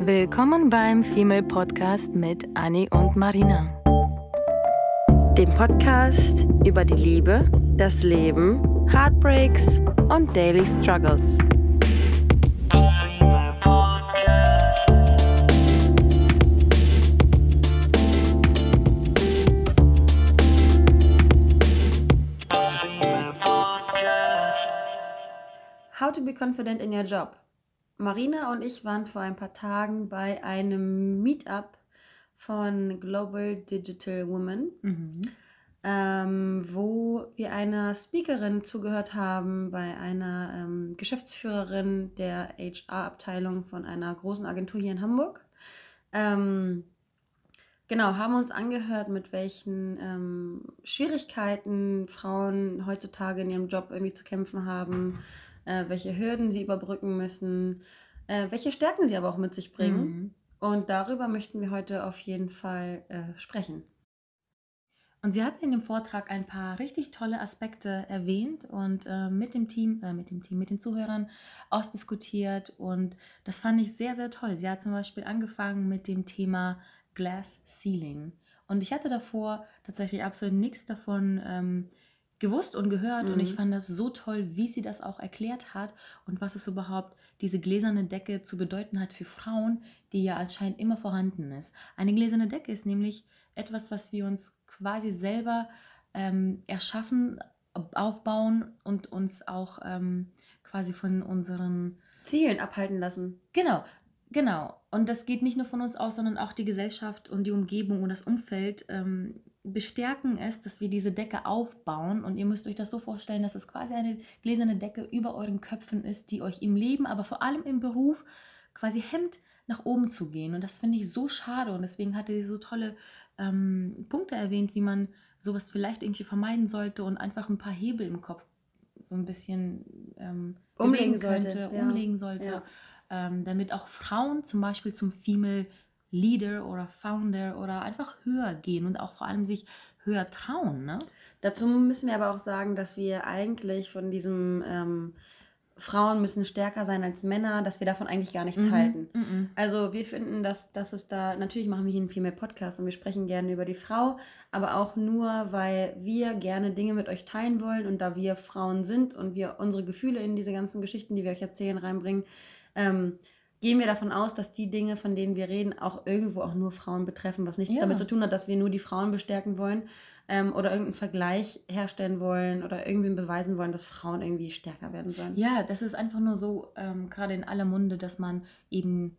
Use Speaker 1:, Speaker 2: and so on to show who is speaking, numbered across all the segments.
Speaker 1: Willkommen beim Female Podcast mit Annie und Marina.
Speaker 2: Dem Podcast über die Liebe, das Leben, Heartbreaks und Daily Struggles.
Speaker 3: How to be confident in your job. Marina und ich waren vor ein paar Tagen bei einem Meetup von Global Digital Women,
Speaker 1: Mhm.
Speaker 3: ähm, wo wir einer Speakerin zugehört haben, bei einer ähm, Geschäftsführerin der HR-Abteilung von einer großen Agentur hier in Hamburg. Ähm, genau, haben uns angehört, mit welchen ähm, Schwierigkeiten Frauen heutzutage in ihrem Job irgendwie zu kämpfen haben, äh, welche Hürden sie überbrücken müssen, äh, welche Stärken sie aber auch mit sich bringen.
Speaker 1: Mhm.
Speaker 3: Und darüber möchten wir heute auf jeden Fall äh, sprechen.
Speaker 1: Und sie hat in dem Vortrag ein paar richtig tolle Aspekte erwähnt und äh, mit dem Team, äh, mit dem Team, mit den Zuhörern ausdiskutiert. Und das fand ich sehr, sehr toll. Sie hat zum Beispiel angefangen mit dem Thema Glass Ceiling. Und ich hatte davor tatsächlich absolut nichts davon ähm, gewusst und gehört. Und
Speaker 3: Mhm.
Speaker 1: ich fand das so toll, wie sie das auch erklärt hat und was es überhaupt diese gläserne Decke zu bedeuten hat für Frauen, die ja anscheinend immer vorhanden ist. Eine gläserne Decke ist nämlich etwas, was wir uns quasi selber ähm, erschaffen, aufbauen und uns auch ähm, quasi von unseren
Speaker 3: Zielen abhalten lassen.
Speaker 1: Genau, genau. Und das geht nicht nur von uns aus, sondern auch die Gesellschaft und die Umgebung und das Umfeld ähm, bestärken es, dass wir diese Decke aufbauen. Und ihr müsst euch das so vorstellen, dass es quasi eine gläserne Decke über euren Köpfen ist, die euch im Leben, aber vor allem im Beruf quasi hemmt, nach oben zu gehen. Und das finde ich so schade. Und deswegen hatte sie so tolle ähm, Punkte erwähnt, wie man sowas vielleicht irgendwie vermeiden sollte und einfach ein paar Hebel im Kopf so ein bisschen ähm,
Speaker 3: Umlegen
Speaker 1: bewegen
Speaker 3: sollte,
Speaker 1: könnte,
Speaker 3: ja.
Speaker 1: umlegen sollte,
Speaker 3: Ja.
Speaker 1: ähm, damit auch Frauen zum Beispiel zum Female Leader oder Founder oder einfach höher gehen und auch vor allem sich höher trauen. Ne?
Speaker 3: Dazu müssen wir aber auch sagen, dass wir eigentlich von diesem ähm, Frauen müssen stärker sein als Männer, dass wir davon eigentlich gar nichts halten.
Speaker 1: Mhm.
Speaker 3: Also wir finden, dass, dass es da, natürlich machen wir hier viel mehr Podcast und wir sprechen gerne über die Frau, aber auch nur, weil wir gerne Dinge mit euch teilen wollen und da wir Frauen sind und wir unsere Gefühle in diese ganzen Geschichten, die wir euch erzählen, reinbringen, ähm, gehen wir davon aus, dass die Dinge, von denen wir reden, auch irgendwo auch nur Frauen betreffen, was nichts
Speaker 1: Ja.
Speaker 3: damit zu tun hat, dass wir nur die Frauen bestärken wollen ähm, oder irgendeinen Vergleich herstellen wollen oder irgendwem beweisen wollen, dass Frauen irgendwie stärker werden sollen.
Speaker 1: Ja, das ist einfach nur so, ähm, gerade in aller Munde, dass man eben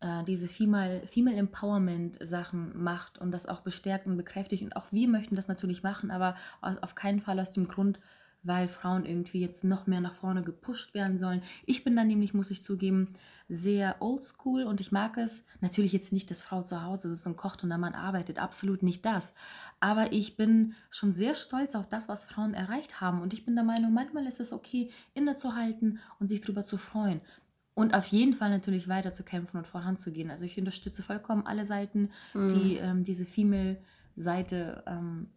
Speaker 1: äh, diese Female, Female Empowerment Sachen macht und das auch bestärkt und bekräftigt. Und auch wir möchten das natürlich machen, aber auf keinen Fall aus dem Grund, weil Frauen irgendwie jetzt noch mehr nach vorne gepusht werden sollen. Ich bin dann nämlich, muss ich zugeben, sehr oldschool und ich mag es natürlich jetzt nicht, dass Frau zu Hause sitzt und kocht und der Mann arbeitet, absolut nicht das. Aber ich bin schon sehr stolz auf das, was Frauen erreicht haben und ich bin der Meinung, manchmal ist es okay, innezuhalten und sich darüber zu freuen. Und auf jeden Fall natürlich weiter zu kämpfen und voranzugehen. Also ich unterstütze vollkommen alle Seiten, die ähm, diese Female-Seite ähm,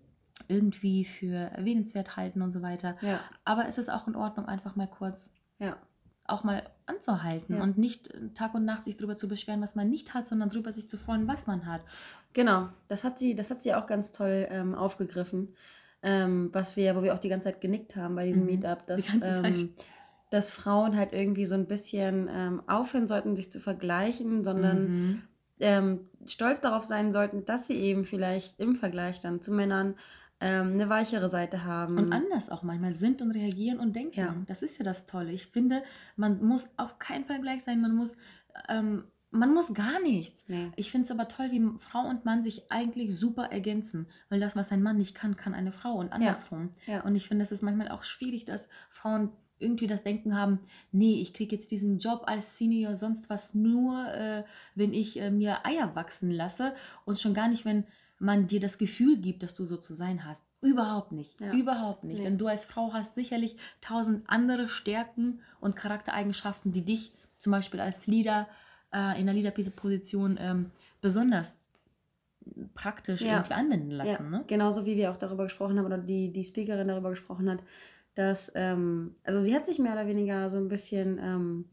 Speaker 1: irgendwie für erwähnenswert halten und so weiter.
Speaker 3: Ja,
Speaker 1: Aber es ist auch in Ordnung, einfach mal kurz
Speaker 3: ja.
Speaker 1: auch mal anzuhalten
Speaker 3: Ja.
Speaker 1: und nicht äh, Tag und Nacht sich darüber zu beschweren, was man nicht hat, sondern darüber sich zu freuen, was man hat.
Speaker 3: Genau, das hat sie, das hat sie auch ganz toll ähm, aufgegriffen, ähm, was wir, wo wir auch die ganze Zeit genickt haben bei diesem
Speaker 1: Mhm,
Speaker 3: Meetup, dass,
Speaker 1: die
Speaker 3: ähm, dass Frauen halt irgendwie so ein bisschen ähm, aufhören sollten, sich zu vergleichen, sondern
Speaker 1: Mhm.
Speaker 3: ähm, stolz darauf sein sollten, dass sie eben vielleicht im Vergleich dann zu Männern ähm, eine weichere Seite haben.
Speaker 1: Und anders auch manchmal sind und reagieren und denken.
Speaker 3: Ja.
Speaker 1: Das ist ja das Tolle. Ich finde, man muss auf keinen Fall gleich sein. Man muss, ähm, man muss gar nichts.
Speaker 3: Nee.
Speaker 1: Ich finde es aber toll, wie Frau und Mann sich eigentlich super ergänzen. Weil das, was ein Mann nicht kann, kann eine Frau und andersrum.
Speaker 3: Ja.
Speaker 1: Und ich finde, es ist manchmal auch schwierig, dass Frauen irgendwie das Denken haben, nee, ich kriege jetzt diesen Job als Senior, sonst was nur, äh, wenn ich äh, mir Eier wachsen lasse und schon gar nicht, wenn man dir das Gefühl gibt, dass du so zu sein hast. Überhaupt nicht.
Speaker 3: Ja.
Speaker 1: Überhaupt nicht.
Speaker 3: Nee.
Speaker 1: Denn du als Frau hast sicherlich tausend andere Stärken und Charaktereigenschaften, die dich zum Beispiel als Leader äh, in der Leader-Position ähm, besonders praktisch
Speaker 3: Ja.
Speaker 1: irgendwie anwenden lassen.
Speaker 3: Ja,
Speaker 1: Ne?
Speaker 3: genauso wie wir auch darüber gesprochen haben oder die, die Speakerin darüber gesprochen hat, dass, ähm, also sie hat sich mehr oder weniger so ein bisschen ähm,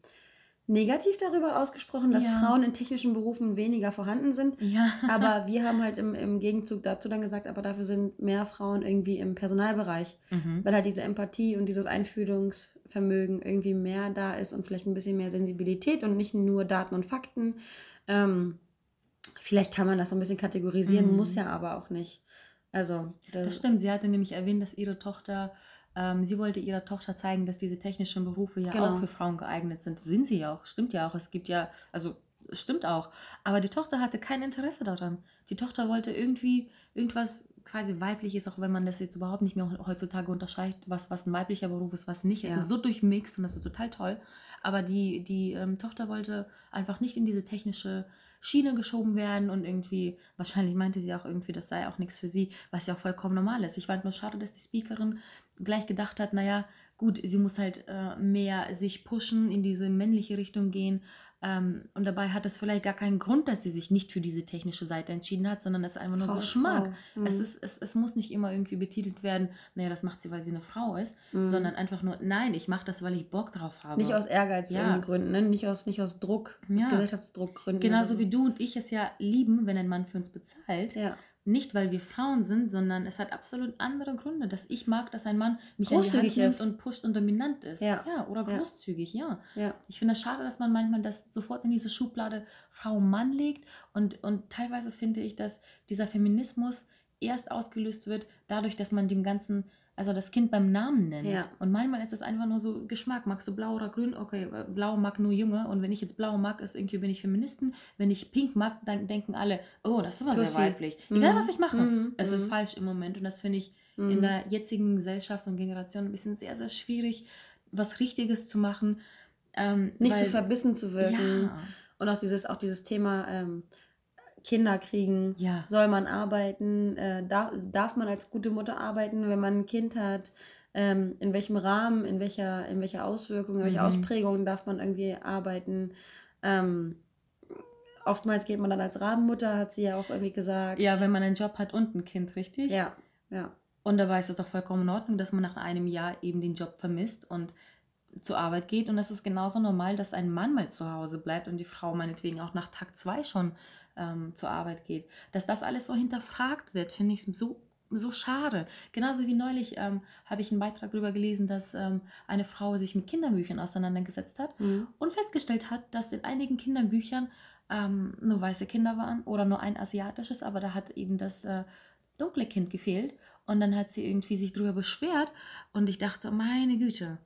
Speaker 3: negativ darüber ausgesprochen, dass
Speaker 1: Ja.
Speaker 3: Frauen in technischen Berufen weniger vorhanden sind.
Speaker 1: Ja.
Speaker 3: Aber wir haben halt im, im Gegenzug dazu dann gesagt, aber dafür sind mehr Frauen irgendwie im Personalbereich,
Speaker 1: Mhm.
Speaker 3: weil halt diese Empathie und dieses Einfühlungsvermögen irgendwie mehr da ist und vielleicht ein bisschen mehr Sensibilität und nicht nur Daten und Fakten. Ähm, vielleicht kann man das so ein bisschen kategorisieren,
Speaker 1: Mhm.
Speaker 3: muss ja aber auch nicht. Also,
Speaker 1: Das stimmt. Sie hatte nämlich erwähnt, dass ihre Tochter, ähm, sie wollte ihrer Tochter zeigen, dass diese technischen Berufe ja
Speaker 3: Genau.
Speaker 1: auch für Frauen geeignet sind. Sind sie ja auch. Stimmt ja auch. Es gibt ja, also es stimmt auch. Aber die Tochter hatte kein Interesse daran. Die Tochter wollte irgendwie irgendwas quasi weibliches, auch wenn man das jetzt überhaupt nicht mehr heutzutage unterscheidet, was, was ein weiblicher Beruf ist, was nicht. Es
Speaker 3: Ja.
Speaker 1: ist so durchmixt und das ist total toll. Aber die, die ähm, Tochter wollte einfach nicht in diese technische Schiene geschoben werden und irgendwie, wahrscheinlich meinte sie auch irgendwie, das sei auch nichts für sie, was ja auch vollkommen normal ist. Ich fand nur schade, dass die Speakerin gleich gedacht hat, naja, gut, sie muss halt äh, mehr sich pushen, in diese männliche Richtung gehen. Ähm, und dabei hat es vielleicht gar keinen Grund, dass sie sich nicht für diese technische Seite entschieden hat, sondern es ist einfach nur
Speaker 3: Frau
Speaker 1: Geschmack.
Speaker 3: Mhm.
Speaker 1: Es, ist, es, es muss nicht immer irgendwie betitelt werden, naja, das macht sie, weil sie eine Frau ist,
Speaker 3: Mhm.
Speaker 1: sondern einfach nur, nein, ich mache das, weil ich Bock drauf habe.
Speaker 3: Nicht aus Ehrgeiz
Speaker 1: Ja.
Speaker 3: Gründen, ne? nicht, aus, nicht aus Druck,
Speaker 1: Ja.
Speaker 3: Gesellschaftsdruck Gründen.
Speaker 1: Genauso wie du und ich es ja lieben, wenn ein Mann für uns bezahlt.
Speaker 3: Ja.
Speaker 1: Nicht, weil wir Frauen sind, sondern es hat absolut andere Gründe, dass ich mag, dass ein Mann mich an die Hand
Speaker 3: Großzügig
Speaker 1: nimmt und pusht und dominant ist.
Speaker 3: Ja.
Speaker 1: oder
Speaker 3: Ja.
Speaker 1: großzügig, ja.
Speaker 3: ja.
Speaker 1: Ich finde es schade, dass man manchmal das sofort in diese Schublade Frau-Mann legt und, und teilweise finde ich, dass dieser Feminismus erst ausgelöst wird, dadurch, dass man dem Ganzen, also das Kind beim Namen nennt.
Speaker 3: Ja.
Speaker 1: Und manchmal ist es einfach nur so Geschmack. Magst du blau oder grün? Okay, äh, blau mag nur Junge. Und wenn ich jetzt blau mag, ist irgendwie bin ich Feministen. Wenn ich pink mag, dann denken alle, oh, das ist aber sehr
Speaker 3: Tussi.
Speaker 1: weiblich.
Speaker 3: Mhm.
Speaker 1: Egal, was ich mache.
Speaker 3: Mhm.
Speaker 1: Es ist
Speaker 3: Mhm.
Speaker 1: falsch im Moment. Und das finde ich
Speaker 3: Mhm.
Speaker 1: in der jetzigen Gesellschaft und Generation ein bisschen sehr, sehr schwierig, was Richtiges zu machen. Ähm,
Speaker 3: Nicht
Speaker 1: weil-
Speaker 3: zu verbissen zu wirken.
Speaker 1: Ja,
Speaker 3: Und auch dieses, auch dieses Thema ähm, Kinder kriegen.
Speaker 1: ja.
Speaker 3: Soll man arbeiten? Äh, darf, darf man als gute Mutter arbeiten, wenn man ein Kind hat? Ähm, in welchem Rahmen, in welcher, in welcher Auswirkung, in welcher
Speaker 1: Mhm.
Speaker 3: Ausprägung darf man irgendwie arbeiten? Ähm, oftmals geht man dann als Rabenmutter, hat sie ja auch irgendwie gesagt.
Speaker 1: ja, wenn man einen Job hat und ein Kind, richtig?
Speaker 3: Ja, ja.
Speaker 1: Und dabei ist es doch vollkommen in Ordnung, dass man nach einem Jahr eben den Job vermisst und zur Arbeit geht. Und das ist genauso normal, dass ein Mann mal zu Hause bleibt und die Frau meinetwegen auch nach Tag zwei schon ähm, zur Arbeit geht. Dass das alles so hinterfragt wird, finde ich so, so schade. Genauso wie neulich ähm, habe ich einen Beitrag darüber gelesen, dass ähm, eine Frau sich mit Kinderbüchern auseinandergesetzt hat
Speaker 3: Mhm.
Speaker 1: und festgestellt hat, dass in einigen Kinderbüchern ähm, nur weiße Kinder waren oder nur ein asiatisches, aber da hat eben das äh, dunkle Kind gefehlt. Und dann hat sie irgendwie sich darüber beschwert und ich dachte, meine Güte,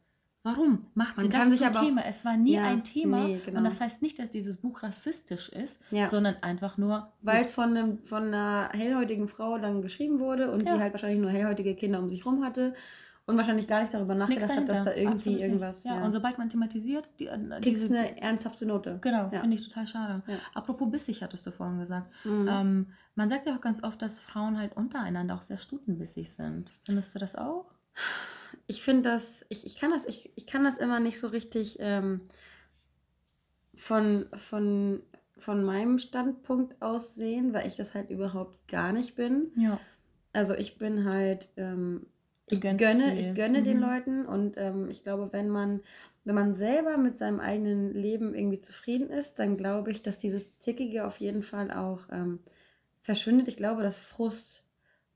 Speaker 1: warum macht sie das zum
Speaker 3: aber auch-
Speaker 1: Thema? Es war nie
Speaker 3: Ja,
Speaker 1: ein Thema
Speaker 3: nee, genau.
Speaker 1: und das heißt nicht, dass dieses Buch rassistisch ist,
Speaker 3: Ja.
Speaker 1: sondern einfach nur,
Speaker 3: Weil es von, einem, von einer hellhäutigen Frau dann geschrieben wurde und
Speaker 1: Ja.
Speaker 3: die halt wahrscheinlich nur hellhäutige Kinder um sich rum hatte und wahrscheinlich gar nicht darüber nachgedacht hat, dass da irgendwie
Speaker 1: Absolut
Speaker 3: irgendwas.
Speaker 1: Ja, und sobald man thematisiert, die, äh,
Speaker 3: kriegst
Speaker 1: diese,
Speaker 3: eine ernsthafte Note.
Speaker 1: genau,
Speaker 3: Ja.
Speaker 1: finde ich total schade.
Speaker 3: Ja.
Speaker 1: Apropos bissig, hattest du vorhin gesagt.
Speaker 3: Mhm.
Speaker 1: Ähm, man sagt ja auch ganz oft, dass Frauen halt untereinander auch sehr stutenbissig sind. Findest du das auch?
Speaker 3: Ich finde das, ich, ich kann das, ich, ich kann das immer nicht so richtig ähm, von, von, von meinem Standpunkt aus sehen, weil ich das halt überhaupt gar nicht bin.
Speaker 1: Ja.
Speaker 3: Also ich bin halt, ähm, ich gönne,
Speaker 1: viel.
Speaker 3: ich gönne den
Speaker 1: Mhm.
Speaker 3: Leuten und ähm, ich glaube, wenn man, wenn man selber mit seinem eigenen Leben irgendwie zufrieden ist, dann glaube ich, dass dieses Zickige auf jeden Fall auch ähm, verschwindet. Ich glaube, dass Frust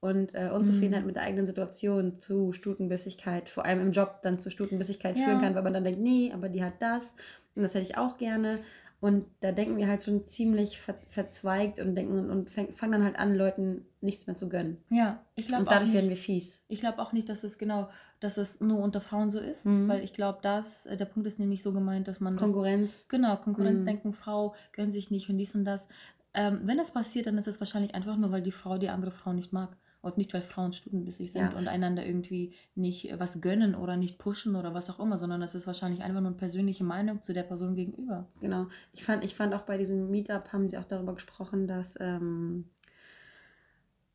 Speaker 3: und äh, Unzufriedenheit
Speaker 1: Mhm.
Speaker 3: mit der eigenen Situation zu Stutenbissigkeit, vor allem im Job dann zu Stutenbissigkeit
Speaker 1: Ja.
Speaker 3: führen kann, weil man dann denkt, nee, aber die hat das und das hätte ich auch gerne. Und da denken wir halt schon ziemlich ver verzweigt und denken und fangen dann halt an, Leuten nichts mehr zu gönnen.
Speaker 1: Ja, ich glaube
Speaker 3: Und
Speaker 1: auch
Speaker 3: dadurch
Speaker 1: nicht,
Speaker 3: werden wir fies.
Speaker 1: ich glaube auch nicht, dass es genau, dass es nur unter Frauen so ist,
Speaker 3: Mhm.
Speaker 1: weil ich glaube, dass äh, der Punkt ist nämlich so gemeint, dass man das,
Speaker 3: Konkurrenz.
Speaker 1: genau Konkurrenzdenken,
Speaker 3: Mhm.
Speaker 1: Frau gönnt sich nicht und dies und das. Ähm, wenn das passiert, dann ist es wahrscheinlich einfach nur, weil die Frau die andere Frau nicht mag und nicht, weil Frauen stutenbissig sind
Speaker 3: Ja.
Speaker 1: und einander irgendwie nicht äh, was gönnen oder nicht pushen oder was auch immer, sondern das ist wahrscheinlich einfach nur eine persönliche Meinung zu der Person gegenüber.
Speaker 3: Genau. Ich fand, ich fand auch bei diesem Meetup haben sie auch darüber gesprochen, dass ähm,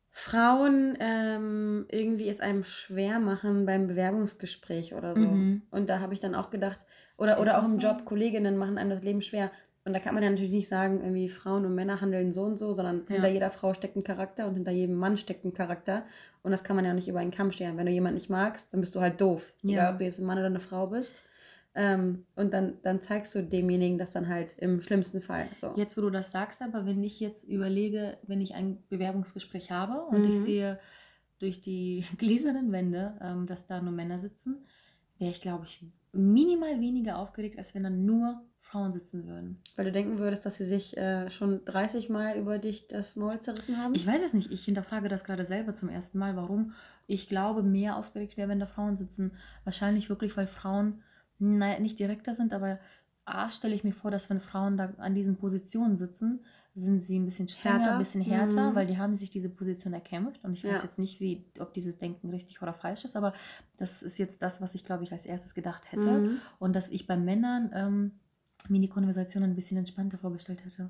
Speaker 3: Frauen ähm, irgendwie es einem schwer machen beim Bewerbungsgespräch oder so.
Speaker 1: Mhm.
Speaker 3: Und da habe ich dann auch gedacht, oder,
Speaker 1: Ist
Speaker 3: oder auch im
Speaker 1: so?
Speaker 3: Job, Kolleginnen machen einem das Leben schwer. Und da kann man ja natürlich nicht sagen, irgendwie Frauen und Männer handeln so und so, sondern
Speaker 1: Ja.
Speaker 3: hinter jeder Frau steckt ein Charakter und hinter jedem Mann steckt ein Charakter. Und das kann man ja nicht über einen Kamm scheren. Wenn du jemanden nicht magst, dann bist du halt doof.
Speaker 1: Ja.
Speaker 3: Egal, ob du jetzt ein Mann oder eine Frau bist. Ähm, und dann, dann zeigst du demjenigen das dann halt im schlimmsten Fall. So.
Speaker 1: Jetzt, wo du das sagst, aber wenn ich jetzt überlege, wenn ich ein Bewerbungsgespräch habe und mhm. ich sehe durch die gläsernen Wände, ähm, dass da nur Männer sitzen, wäre ich, glaube ich, minimal weniger aufgeregt, als wenn dann nur Frauen sitzen würden.
Speaker 3: Weil du denken würdest, dass sie sich äh, schon 30 Mal über dich das Maul zerrissen haben?
Speaker 1: Ich weiß es nicht. Ich hinterfrage das gerade selber zum ersten Mal, warum ich glaube, mehr aufgeregt wäre, wenn da Frauen sitzen. Wahrscheinlich wirklich, weil Frauen, naja, nicht direkter sind, aber A, stelle ich mir vor, dass wenn Frauen da an diesen Positionen sitzen, sind sie ein bisschen strenger, härter. ein bisschen härter, mhm. weil die haben sich diese Position erkämpft. Und ich weiß ja. jetzt nicht, wie, ob dieses Denken richtig oder falsch ist, aber das ist jetzt das, was ich, glaube ich, als erstes gedacht hätte. Mhm. Und dass ich bei Männern ähm, mir die Konversation ein bisschen entspannter vorgestellt hätte.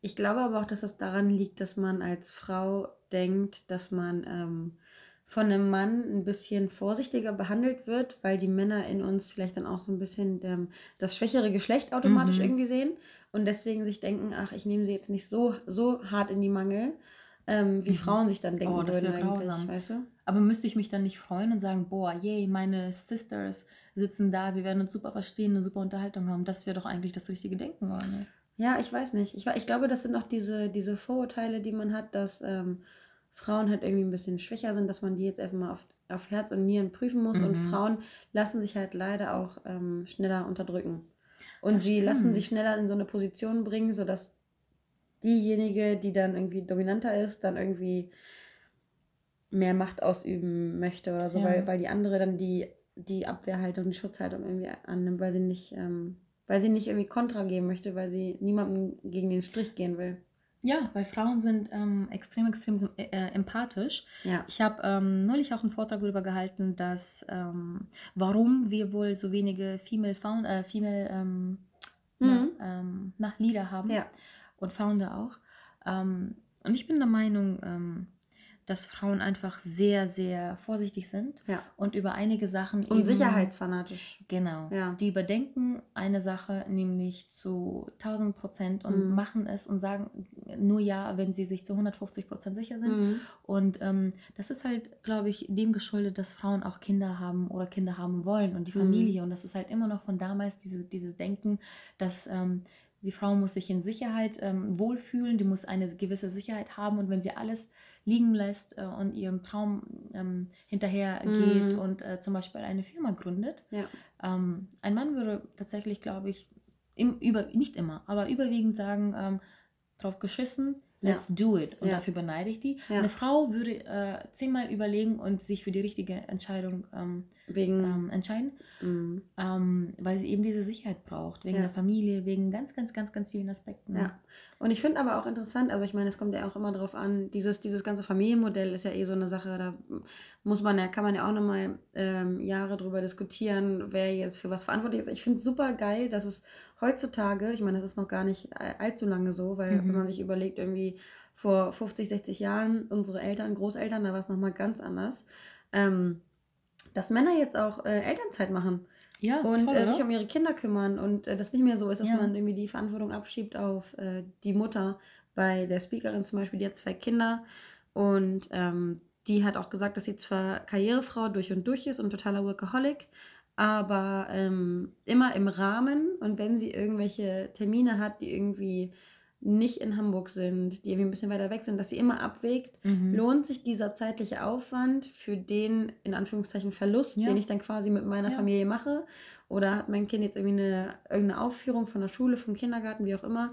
Speaker 3: Ich glaube aber auch, dass das daran liegt, dass man als Frau denkt, dass man ähm, von einem Mann ein bisschen vorsichtiger behandelt wird, weil die Männer in uns vielleicht dann auch so ein bisschen ähm, das schwächere Geschlecht automatisch mhm. irgendwie sehen und deswegen sich denken, ach, ich nehme sie jetzt nicht so, so hart in die Mangel, ähm, wie mhm. Frauen sich dann denken oh, das würden
Speaker 1: eigentlich, weißt du? Aber müsste ich mich dann nicht freuen und sagen, boah, yay, meine Sisters sitzen da, wir werden uns super verstehen, eine super Unterhaltung haben. Das wäre doch eigentlich das richtige Denken, oder nicht?
Speaker 3: Ja, ich weiß nicht. Ich, ich glaube, das sind auch diese, diese Vorurteile, die man hat, dass ähm, Frauen halt irgendwie ein bisschen schwächer sind, dass man die jetzt erstmal auf, auf Herz und Nieren prüfen muss. Mhm. Und Frauen lassen sich halt leider auch ähm, schneller unterdrücken. Und das sie stimmt. lassen sich schneller in so eine Position bringen, sodass diejenige, die dann irgendwie dominanter ist, dann irgendwie mehr Macht ausüben möchte oder so, ja. weil, weil die andere dann die, die Abwehrhaltung, die Schutzhaltung irgendwie annimmt, weil sie nicht, ähm, weil sie nicht irgendwie Kontra geben möchte, weil sie niemandem gegen den Strich gehen will.
Speaker 1: Ja, weil Frauen sind ähm, extrem, extrem äh, äh, empathisch. Ja. Ich habe ähm, neulich auch einen Vortrag darüber gehalten, dass ähm, warum wir wohl so wenige Female, Found, äh, Female ähm, mhm. na, ähm, nach Lieder haben ja. Und Founder auch. Ähm, und ich bin der Meinung, dass Frauen einfach sehr, sehr vorsichtig sind ja. und über einige Sachen.
Speaker 3: Und eben, sicherheitsfanatisch.
Speaker 1: Genau. Ja. Die überdenken eine Sache nämlich zu 1000 Prozent und mhm. machen es und sagen nur ja, wenn sie sich zu 150 Prozent sicher sind. Mhm. Und ähm, das ist halt, glaube ich, dem geschuldet, dass Frauen auch Kinder haben oder Kinder haben wollen und die mhm. Familie. Mhm. Und das ist halt immer noch von damals diese, dieses Denken, dass. Ähm, die Frau muss sich in Sicherheit ähm, wohlfühlen, die muss eine gewisse Sicherheit haben und wenn sie alles liegen lässt äh, und ihrem Traum ähm, hinterher geht mhm. und äh, zum Beispiel eine Firma gründet, ja. ähm, ein Mann würde tatsächlich, glaube ich, im, über, nicht immer, aber überwiegend sagen, ähm, drauf geschissen, let's ja. do it. Und ja. dafür beneide ich die. Ja. Eine Frau würde äh, zehnmal überlegen und sich für die richtige Entscheidung ähm, wegen, ähm, entscheiden, mhm. ähm, weil sie eben diese Sicherheit braucht, wegen der Familie, wegen ganz, ganz, ganz, ganz vielen Aspekten.
Speaker 3: Ja. Und ich finde aber auch interessant, also ich meine, es kommt ja auch immer darauf an, dieses, dieses ganze Familienmodell ist ja eh so eine Sache, da muss man ja, kann man ja auch nochmal ähm, Jahre drüber diskutieren, wer jetzt für was verantwortlich ist. Ich finde es super geil, dass es heutzutage, ich meine, das ist noch gar nicht allzu lange so, weil mhm. wenn man sich überlegt, irgendwie vor 50, 60 Jahren, unsere Eltern, Großeltern, da war es nochmal ganz anders, ähm, dass Männer jetzt auch äh, Elternzeit machen. Ja, und toll, äh, sich um ihre Kinder kümmern und äh, das nicht mehr so ist, dass ja. man irgendwie die Verantwortung abschiebt auf äh, die Mutter. Bei der Speakerin zum Beispiel, die hat zwei Kinder und ähm, die hat auch gesagt, dass sie zwar Karrierefrau durch und durch ist und totaler Workaholic, aber ähm, immer im Rahmen und wenn sie irgendwelche Termine hat, die irgendwie nicht in Hamburg sind, die irgendwie ein bisschen weiter weg sind, dass sie immer abwägt, mhm. lohnt sich dieser zeitliche Aufwand für den, in Anführungszeichen, Verlust, ja. den ich dann quasi mit meiner ja. Familie mache? Oder hat mein Kind jetzt irgendwie eine, irgendeine Aufführung von der Schule, vom Kindergarten, wie auch immer?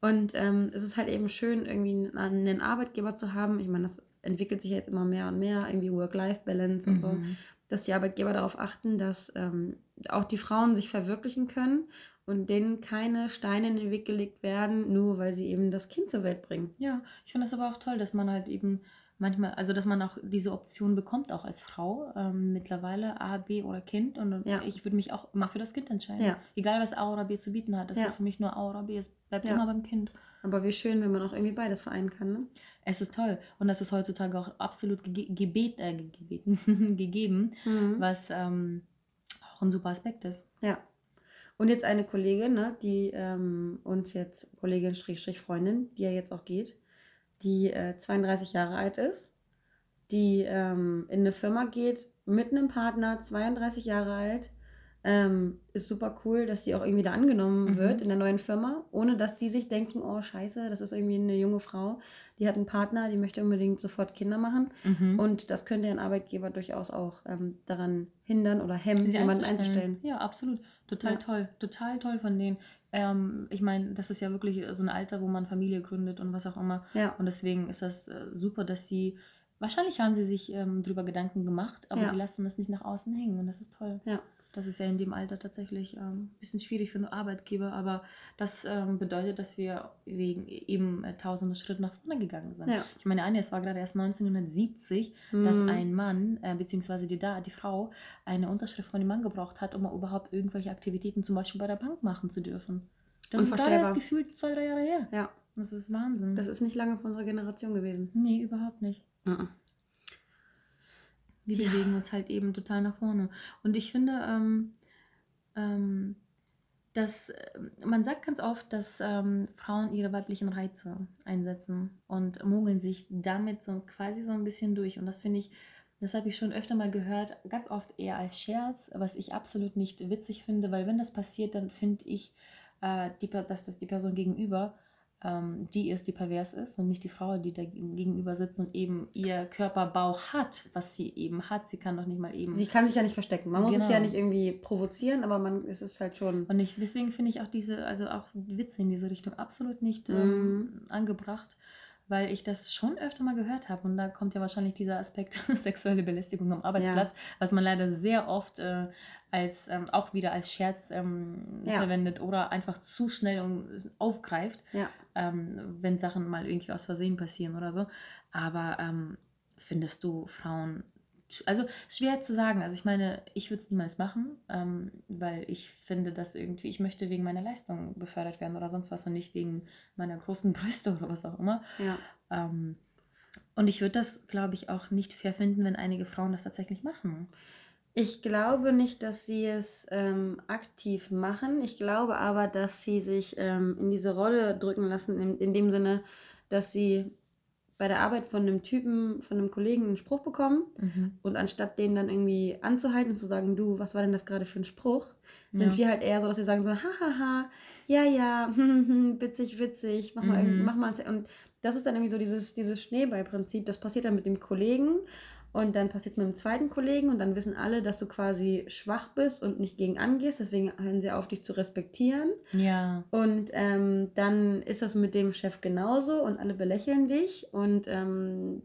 Speaker 3: Und ähm, es ist halt eben schön, irgendwie einen Arbeitgeber zu haben. Ich meine, das entwickelt sich jetzt immer mehr und mehr, irgendwie Work-Life-Balance und mhm. so, dass die Arbeitgeber darauf achten, dass ähm, auch die Frauen sich verwirklichen können und denen keine Steine in den Weg gelegt werden, nur weil sie eben das Kind zur Welt bringen.
Speaker 1: Ja, ich finde das aber auch toll, dass man halt eben manchmal, also dass man auch diese Option bekommt, auch als Frau ähm, mittlerweile A, B oder Kind. Und ja. ich würde mich auch immer für das Kind entscheiden. Ja. Egal, was A oder B zu bieten hat. Das ja. ist für mich nur A oder B. Es bleibt immer beim Kind.
Speaker 3: Aber wie schön, wenn man auch irgendwie beides vereinen kann. Ne?
Speaker 1: Es ist toll. Und das ist heutzutage auch absolut ge gebet, äh, gebeten, gegeben, mhm. was ähm, auch ein super Aspekt ist.
Speaker 3: Ja. Und jetzt eine Kollegin, ne, die ähm, uns jetzt, Kollegin Strich Freundin, die ja jetzt auch geht, die äh, 32 Jahre alt ist, die ähm, in eine Firma geht mit einem Partner, 32 Jahre alt, ähm, ist super cool, dass sie auch irgendwie da angenommen
Speaker 1: Mhm.
Speaker 3: wird in der neuen Firma, ohne dass die sich denken, oh scheiße, das ist irgendwie eine junge Frau, die hat einen Partner, die möchte unbedingt sofort Kinder machen.
Speaker 1: Mhm.
Speaker 3: Und das könnte ein Arbeitgeber durchaus auch ähm, daran hindern oder hemmen,
Speaker 1: sie
Speaker 3: jemanden einzustellen.
Speaker 1: Ja, absolut. Total
Speaker 3: Ja.
Speaker 1: toll. Total toll von denen. Ähm, ich meine, das ist ja wirklich so ein Alter, wo man Familie gründet und was auch immer.
Speaker 3: Ja.
Speaker 1: Und deswegen ist das äh, super, dass sie. Wahrscheinlich haben sie sich ähm, darüber Gedanken gemacht, aber
Speaker 3: Ja.
Speaker 1: die lassen das nicht nach außen hängen und das ist toll.
Speaker 3: Ja.
Speaker 1: Das ist ja in dem Alter tatsächlich ähm, ein bisschen schwierig für einen Arbeitgeber, aber das ähm, bedeutet, dass wir wegen eben äh, tausende Schritte nach vorne gegangen sind.
Speaker 3: Ja.
Speaker 1: Ich meine, Anja, es war gerade erst 1970, dass
Speaker 3: Mhm.
Speaker 1: ein Mann, äh, beziehungsweise die, da, die Frau, eine Unterschrift von dem Mann gebraucht hat, um überhaupt irgendwelche Aktivitäten zum Beispiel bei der Bank machen zu dürfen. Das ist gerade erst gefühlt zwei, drei Jahre her.
Speaker 3: Ja,
Speaker 1: Das ist Wahnsinn.
Speaker 3: das ist nicht lange für unsere Generation gewesen.
Speaker 1: nee, überhaupt nicht.
Speaker 3: Mhm.
Speaker 1: Wir
Speaker 3: Ja.
Speaker 1: bewegen uns halt eben total nach vorne. Und ich finde, ähm, ähm, dass äh, man sagt ganz oft, dass ähm, Frauen ihre weiblichen Reize einsetzen und mogeln sich damit so quasi so ein bisschen durch. Und das finde ich, das habe ich schon öfter mal gehört, ganz oft eher als Scherz, was ich absolut nicht witzig finde, weil wenn das passiert, dann finde ich, äh, die, dass das die Person gegenüber ähm, die ist, die pervers ist und nicht die Frau, die da gegenüber sitzt und eben ihr Körperbau hat, was sie eben hat. Sie kann doch nicht mal eben.
Speaker 3: Sie kann sich ja nicht verstecken. Man muss es
Speaker 1: Genau.
Speaker 3: ja nicht irgendwie provozieren, aber man es ist halt schon.
Speaker 1: und ich, deswegen finde ich auch diese, also auch Witze in diese Richtung absolut nicht ähm, angebracht, weil ich das schon öfter mal gehört habe. Und da kommt ja wahrscheinlich dieser Aspekt sexuelle Belästigung am Arbeitsplatz, was man leider sehr oft äh, als ähm, auch wieder als Scherz ähm,
Speaker 3: Ja.
Speaker 1: verwendet oder einfach zu schnell und aufgreift.
Speaker 3: Ja.
Speaker 1: ähm, wenn Sachen mal irgendwie aus Versehen passieren oder so. Aber ähm, findest du Frauen, also schwer zu sagen, also ich meine, ich würde es niemals machen, ähm, weil ich finde, dass irgendwie, ich möchte wegen meiner Leistung befördert werden oder sonst was und nicht wegen meiner großen Brüste oder was auch immer.
Speaker 3: Ja.
Speaker 1: Ähm, und ich würde das, glaube ich, auch nicht fair finden, wenn einige Frauen das tatsächlich machen.
Speaker 3: Ich glaube nicht, dass sie es ähm, aktiv machen. Ich glaube aber, dass sie sich ähm, in diese Rolle drücken lassen, in, in dem Sinne, dass sie bei der Arbeit von einem Typen, von einem Kollegen einen Spruch bekommen und anstatt den dann irgendwie anzuhalten und zu sagen, du, was war denn das gerade für ein Spruch, sind
Speaker 1: Ja.
Speaker 3: wir halt eher so, dass wir sagen so, hahaha, ja, ja, witzig, witzig, mach mal,
Speaker 1: Mhm.
Speaker 3: mach mal. Und das ist dann irgendwie so dieses, dieses Schneeballprinzip, das passiert dann mit dem Kollegen und dann passiert es mit dem zweiten Kollegen und dann wissen alle, dass du quasi schwach bist und nicht gegen angehst, deswegen hören sie auf, dich zu respektieren.
Speaker 1: Ja.
Speaker 3: Und ähm, dann ist das mit dem Chef genauso und alle belächeln dich und ähm,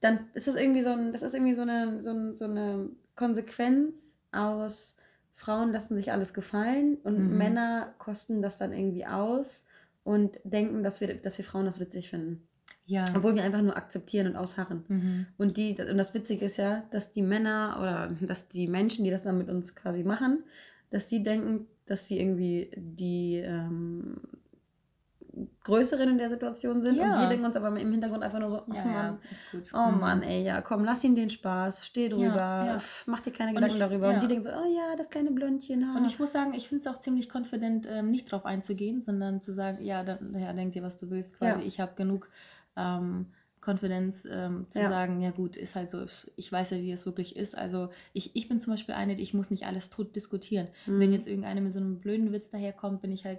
Speaker 3: dann ist das irgendwie so ein, das ist irgendwie so eine, so, ein, so eine Konsequenz aus Frauen lassen sich alles gefallen und
Speaker 1: Mhm.
Speaker 3: Männer kosten das dann irgendwie aus und denken, dass wir, dass wir Frauen das witzig finden.
Speaker 1: Ja.
Speaker 3: Obwohl wir einfach nur akzeptieren und ausharren.
Speaker 1: Mhm.
Speaker 3: Und, die, und das Witzige ist ja, dass die Männer oder dass die Menschen, die das dann mit uns quasi machen, dass die denken, dass sie irgendwie die ähm, Größeren in der Situation sind. Und
Speaker 1: Ja.
Speaker 3: wir denken uns aber im Hintergrund einfach nur so, oh
Speaker 1: Ja,
Speaker 3: Mann, oh
Speaker 1: Mhm.
Speaker 3: Mann, ey, ja, komm, lass ihm den Spaß, steh drüber, pff, mach dir keine
Speaker 1: Und
Speaker 3: Gedanken
Speaker 1: ich-
Speaker 3: darüber. Und die denken so, oh ja, das kleine Blondchen. Ha.
Speaker 1: Und ich muss sagen, ich finde es auch ziemlich confident, ähm, nicht drauf einzugehen, sondern zu sagen, ja, dann, ja denk dir, was du willst. Quasi, ich habe genug ähm, Confidence ähm, zu
Speaker 3: Ja.
Speaker 1: sagen, ja gut, ist halt so, ich weiß ja, wie es wirklich ist. Also ich, ich bin zum Beispiel eine, die- ich muss nicht alles tot diskutieren.
Speaker 3: Mhm.
Speaker 1: Wenn jetzt irgendeine mit so einem blöden Witz daherkommt, bin ich halt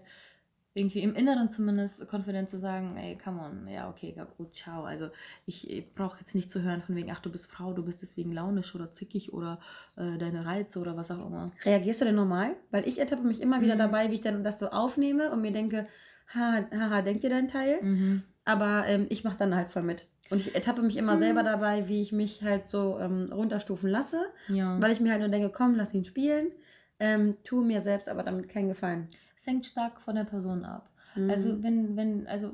Speaker 1: irgendwie im Inneren zumindest confident zu sagen, ey, come on, ja, okay, gut, ciao. Also ich, brauche jetzt nicht zu hören von wegen, ach, du bist Frau, du bist deswegen launisch oder zickig oder äh, deine Reize oder was auch immer.
Speaker 3: Reagierst du denn normal? Weil ich ertappe mich immer wieder
Speaker 1: Mhm.
Speaker 3: dabei, wie ich dann das so aufnehme und mir denke, haha, haha denk dir dein Teil.
Speaker 1: Mhm.
Speaker 3: Aber ähm, ich mache dann halt voll mit. Und ich ertappe mich immer
Speaker 1: Mhm.
Speaker 3: selber dabei, wie ich mich halt so ähm, runterstufen lasse,
Speaker 1: Ja.
Speaker 3: weil ich mir halt nur denke, komm, lass ihn spielen. Ähm, tu mir selbst aber damit keinen Gefallen.
Speaker 1: Es hängt stark von der Person ab.
Speaker 3: Mhm.
Speaker 1: Also wenn, wenn, also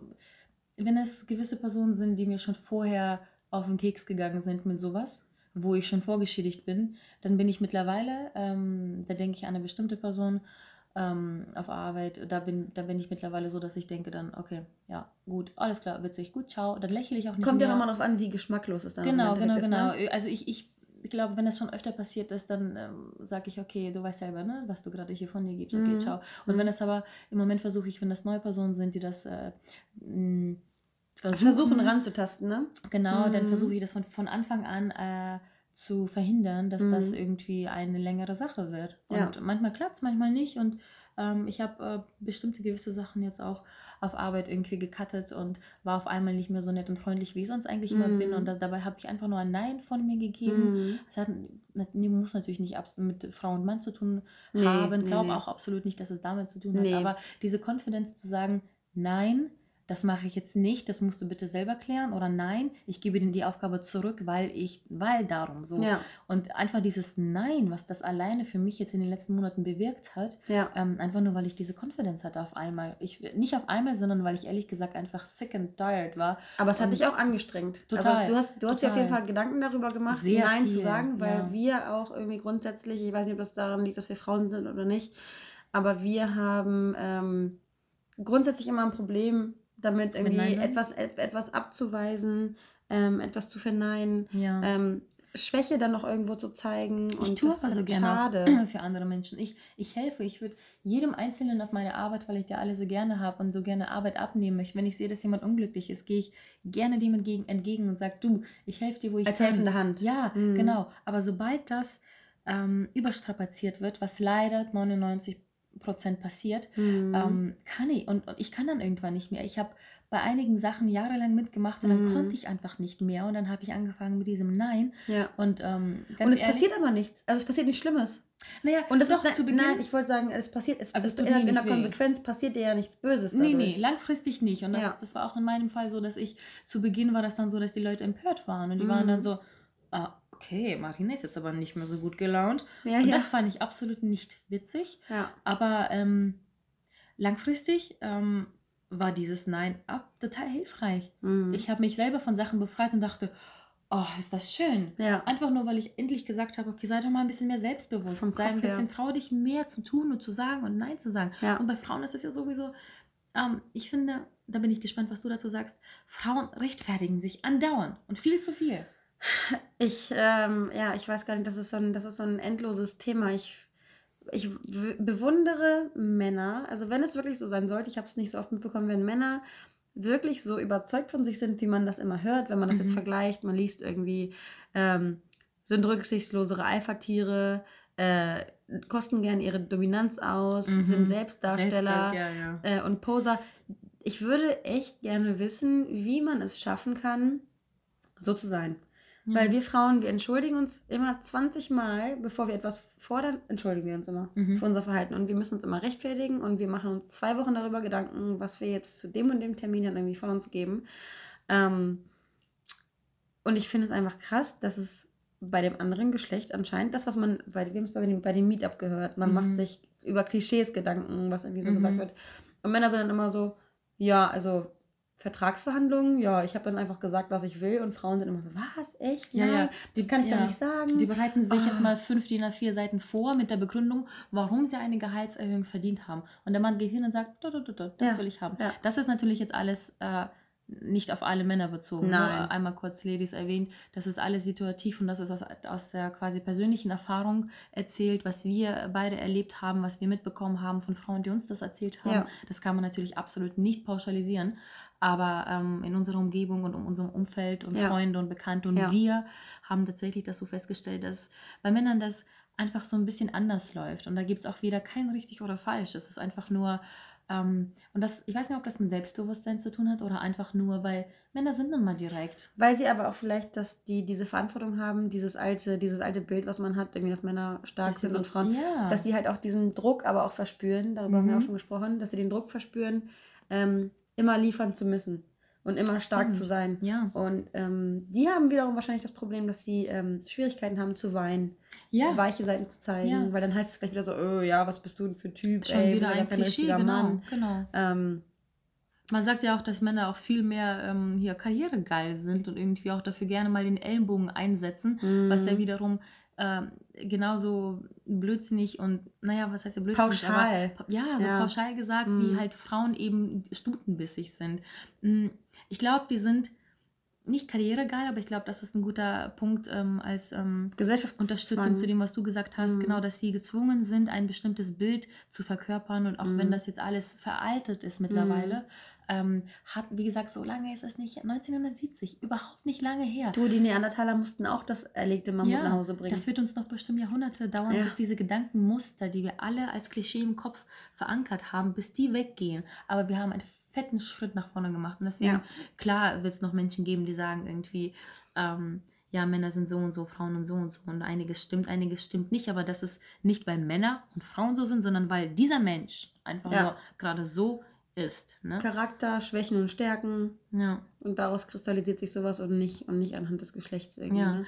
Speaker 1: wenn es gewisse Personen sind, die mir schon vorher auf den Keks gegangen sind mit sowas, wo ich schon vorgeschädigt bin, dann bin ich mittlerweile, ähm, da denke ich an eine bestimmte Person ähm, auf Arbeit, da bin, da bin ich mittlerweile so, dass ich denke dann, okay, ja, gut, alles klar, witzig, gut, ciao, dann lächle ich auch nicht
Speaker 3: Kommt ja immer darauf an, wie geschmacklos es dann
Speaker 1: Genau, genau,
Speaker 3: Endeffekt
Speaker 1: genau.
Speaker 3: ist, ne?
Speaker 1: Also ich, ich glaube, wenn das schon öfter passiert ist, dann ähm, sage ich, okay, du weißt selber, ne, was du gerade hier von dir gibst, okay,
Speaker 3: Mhm.
Speaker 1: ciao. Und
Speaker 3: Mhm.
Speaker 1: wenn es aber im Moment versuche ich, wenn das neue Personen sind, die das äh, mh,
Speaker 3: Versuchen ranzutasten, ne?
Speaker 1: Genau, dann
Speaker 3: Mhm.
Speaker 1: versuche ich das von, von Anfang an äh, zu verhindern, dass das
Speaker 3: Mhm.
Speaker 1: irgendwie eine längere Sache wird.
Speaker 3: Ja.
Speaker 1: Und manchmal klappt es, manchmal nicht. Und ähm, ich habe äh, bestimmte gewisse Sachen jetzt auch auf Arbeit irgendwie gecuttet und war auf einmal nicht mehr so nett und freundlich, wie ich sonst eigentlich immer bin.
Speaker 3: Mhm.
Speaker 1: Und da, dabei habe ich einfach nur ein Nein von mir gegeben.
Speaker 3: Mhm.
Speaker 1: Es hat, nee, muss natürlich nicht mit Frau und Mann zu tun
Speaker 3: Nee,
Speaker 1: haben. Ich
Speaker 3: nee,
Speaker 1: glaube
Speaker 3: nee.
Speaker 1: auch absolut nicht, dass es damit zu tun hat.
Speaker 3: Nee.
Speaker 1: Aber diese Konfidenz zu sagen, nein, das mache ich jetzt nicht, das musst du bitte selber klären. Oder nein, ich gebe dir die Aufgabe zurück, weil ich, weil darum so.
Speaker 3: Ja,
Speaker 1: Und einfach dieses Nein, was das alleine für mich jetzt in den letzten Monaten bewirkt hat,
Speaker 3: ja.
Speaker 1: ähm, einfach nur, weil ich diese Konfidenz hatte auf einmal. Ich, nicht auf einmal, sondern weil ich ehrlich gesagt einfach sick and tired war.
Speaker 3: Aber es hat dich auch angestrengt.
Speaker 1: Total,
Speaker 3: Also du hast, du hast dir auf jeden. Fall Gedanken darüber gemacht,
Speaker 1: Sehr
Speaker 3: Nein zu
Speaker 1: viel,
Speaker 3: sagen, weil
Speaker 1: ja.
Speaker 3: wir auch irgendwie grundsätzlich, ich weiß nicht, ob das daran liegt, dass wir Frauen sind oder nicht, aber wir haben ähm, grundsätzlich immer ein Problem damit, irgendwie etwas, et, etwas abzuweisen, ähm, etwas zu verneinen,
Speaker 1: Ja.
Speaker 3: ähm, Schwäche dann noch irgendwo zu zeigen.
Speaker 1: Ich
Speaker 3: und
Speaker 1: tue
Speaker 3: das ist
Speaker 1: aber so gerne
Speaker 3: schade.
Speaker 1: für andere Menschen. Ich, ich helfe, ich würde jedem Einzelnen auf meine Arbeit, weil ich die alle so gerne habe und so gerne Arbeit abnehmen möchte. Wenn ich sehe, dass jemand unglücklich ist, gehe ich gerne dem entgegen, entgegen und sage, du, ich helfe dir, wo ich
Speaker 3: Als
Speaker 1: kann.
Speaker 3: helfende Hand.
Speaker 1: Ja,
Speaker 3: Mhm.
Speaker 1: genau. Aber sobald das ähm, überstrapaziert wird, was leider 99 Prozent passiert,
Speaker 3: Mhm.
Speaker 1: ähm, kann ich und, und ich kann dann irgendwann nicht mehr. Ich habe bei einigen Sachen jahrelang mitgemacht und dann
Speaker 3: Mhm.
Speaker 1: konnte ich einfach nicht mehr und dann habe ich angefangen mit diesem Nein
Speaker 3: ja.
Speaker 1: und ähm,
Speaker 3: Und es
Speaker 1: ehrlich,
Speaker 3: passiert aber nichts. Also es passiert nichts Schlimmes.
Speaker 1: naja,
Speaker 3: Und das
Speaker 1: doch
Speaker 3: ist
Speaker 1: zu Beginn.
Speaker 3: Nein, ich wollte sagen, es passiert, es,
Speaker 1: Also es tut
Speaker 3: in, in der
Speaker 1: weh.
Speaker 3: Konsequenz passiert dir ja nichts Böses
Speaker 1: Nee,
Speaker 3: dadurch.
Speaker 1: nee, langfristig nicht. Und das,
Speaker 3: Ja.
Speaker 1: das war auch in meinem Fall so, dass ich zu Beginn war das dann so, dass die Leute empört waren. Und die waren
Speaker 3: Mhm.
Speaker 1: dann so, ah, okay, Marina ist jetzt aber nicht mehr so gut gelaunt.
Speaker 3: Ja,
Speaker 1: und
Speaker 3: ja.
Speaker 1: das fand ich absolut nicht witzig.
Speaker 3: ja.
Speaker 1: Aber ähm, langfristig ähm, war dieses Nein ab total hilfreich.
Speaker 3: Mhm.
Speaker 1: Ich habe mich selber von Sachen befreit und dachte, oh, ist das schön.
Speaker 3: ja.
Speaker 1: Einfach nur, weil ich endlich gesagt habe, okay, sei doch mal ein bisschen mehr selbstbewusst.
Speaker 3: Vom
Speaker 1: sei ein
Speaker 3: Kopf
Speaker 1: bisschen, trau dich mehr zu tun und zu sagen und Nein zu sagen.
Speaker 3: Ja.
Speaker 1: Und bei Frauen ist es ja sowieso, ähm, ich finde, da bin ich gespannt, was du dazu sagst. Frauen rechtfertigen sich andauernd und viel zu viel.
Speaker 3: Ich, ähm, ja, ich weiß gar nicht, das ist so ein, das ist so ein endloses Thema. Ich, ich bewundere Männer, also wenn es wirklich so sein sollte, ich habe es nicht so oft mitbekommen, wenn Männer wirklich so überzeugt von sich sind, wie man das immer hört, wenn man das jetzt
Speaker 1: Mhm.
Speaker 3: vergleicht, man liest irgendwie, ähm, sind rücksichtslosere Eifertiere, äh, kosten gern ihre Dominanz aus,
Speaker 1: Mhm.
Speaker 3: sind Selbstdarsteller
Speaker 1: ja, ja.
Speaker 3: äh, und Poser. Ich würde echt gerne wissen, wie man es schaffen kann, so zu sein. Weil wir Frauen, wir entschuldigen uns immer 20 Mal, bevor wir etwas fordern, entschuldigen wir uns immer
Speaker 1: Mhm.
Speaker 3: für unser Verhalten. Und wir müssen uns immer rechtfertigen und wir machen uns zwei Wochen darüber Gedanken, was wir jetzt zu dem und dem Termin dann irgendwie von uns geben. Ähm, und ich finde es einfach krass, dass es bei dem anderen Geschlecht anscheinend das, was man, bei, wir haben es bei dem, bei dem Meetup gehört, man
Speaker 1: Mhm.
Speaker 3: macht sich über Klischees Gedanken, was irgendwie so
Speaker 1: Mhm.
Speaker 3: gesagt wird. Und Männer sind dann immer so, ja, also Vertragsverhandlungen, ja, ich habe dann einfach gesagt, was ich will und Frauen sind immer so, was, echt?
Speaker 1: Ja, ja.
Speaker 3: das kann ich
Speaker 1: ja.
Speaker 3: doch nicht sagen.
Speaker 1: Die bereiten sich
Speaker 3: Ah.
Speaker 1: erstmal fünf DIN A4 Seiten vor mit der Begründung, warum sie eine Gehaltserhöhung verdient haben. Und der Mann geht hin und sagt, "Da, da, da, da, das
Speaker 3: Ja,
Speaker 1: will ich haben.
Speaker 3: ja.
Speaker 1: Das ist natürlich jetzt alles äh, nicht auf alle Männer bezogen.
Speaker 3: Nein.
Speaker 1: Nur einmal kurz Ladies erwähnt, das ist alles situativ und das ist aus, aus der quasi persönlichen Erfahrung erzählt, was wir beide erlebt haben, was wir mitbekommen haben von Frauen, die uns das erzählt haben.
Speaker 3: Ja.
Speaker 1: Das kann man natürlich absolut nicht pauschalisieren. Aber ähm, in unserer Umgebung und in unserem Umfeld und
Speaker 3: Ja.
Speaker 1: Freunde und Bekannte und
Speaker 3: Ja.
Speaker 1: wir haben tatsächlich das so festgestellt, dass bei Männern das einfach so ein bisschen anders läuft. Und da gibt es auch wieder kein richtig oder falsch. Es ist einfach nur, ähm, und das, ich weiß nicht, ob das mit Selbstbewusstsein zu tun hat oder einfach nur, weil Männer sind nun mal direkt.
Speaker 3: Weil sie aber auch vielleicht, dass die diese Verantwortung haben, dieses alte, dieses alte Bild, was man hat, irgendwie, dass Männer stark
Speaker 1: Dass
Speaker 3: sind
Speaker 1: so-
Speaker 3: und Frauen,
Speaker 1: ja.
Speaker 3: dass sie halt auch diesen Druck aber auch verspüren, darüber haben wir
Speaker 1: Mhm.
Speaker 3: auch schon gesprochen, dass sie den Druck verspüren, ähm, immer liefern zu müssen und immer stark
Speaker 1: Stimmt.
Speaker 3: zu sein.
Speaker 1: Ja.
Speaker 3: Und ähm, die haben wiederum wahrscheinlich das Problem, dass sie ähm, Schwierigkeiten haben zu weinen,
Speaker 1: Ja.
Speaker 3: weiche Seiten zu zeigen,
Speaker 1: Ja.
Speaker 3: weil dann heißt es gleich wieder so, oh, ja, was bist du denn für ein Typ?
Speaker 1: Schon
Speaker 3: ey,
Speaker 1: wieder ein Klischee, genau.
Speaker 3: Mann.
Speaker 1: genau.
Speaker 3: Ähm,
Speaker 1: Man sagt ja auch, dass Männer auch viel mehr ähm, hier karrieregeil sind und irgendwie auch dafür gerne mal den Ellenbogen einsetzen, was
Speaker 3: Mhm.
Speaker 1: ja wiederum ähm, genauso blödsinnig und, naja, was heißt ja blödsinnig?
Speaker 3: Pauschal.
Speaker 1: Aber, ja, so
Speaker 3: Ja.
Speaker 1: pauschal gesagt,
Speaker 3: Mhm.
Speaker 1: wie halt Frauen eben stutenbissig sind. Mm, Ich glaube, die sind nicht karrieregeil, aber ich glaube, das ist ein guter Punkt ähm, als ähm. Unterstützung zu dem, was du gesagt hast,
Speaker 3: Mhm.
Speaker 1: genau, dass sie gezwungen sind, ein bestimmtes Bild zu verkörpern und auch
Speaker 3: Mhm.
Speaker 1: wenn das jetzt alles veraltet ist mittlerweile, ähm, hat, wie gesagt, so lange ist es nicht, 1970, überhaupt nicht lange her.
Speaker 3: Du, die Neandertaler mussten auch das erlegte Mammut
Speaker 1: Ja,
Speaker 3: nach Hause bringen.
Speaker 1: Das wird uns noch bestimmt Jahrhunderte dauern,
Speaker 3: Ja.
Speaker 1: bis diese Gedankenmuster, die wir alle als Klischee im Kopf verankert haben, bis die weggehen. Aber wir haben einen fetten Schritt nach vorne gemacht. Und deswegen,
Speaker 3: Ja.
Speaker 1: klar, wird es noch Menschen geben, die sagen irgendwie, ähm, ja, Männer sind so und so, Frauen und so und so. Und einiges stimmt, einiges stimmt nicht. Aber das ist nicht, weil Männer und Frauen so sind, sondern weil dieser Mensch einfach
Speaker 3: Ja.
Speaker 1: nur gerade so ist. Ne?
Speaker 3: Charakter, Schwächen und Stärken.
Speaker 1: Ja.
Speaker 3: Und daraus kristallisiert sich sowas und nicht, und nicht anhand des Geschlechts irgendwie.
Speaker 1: Ja.
Speaker 3: Ne?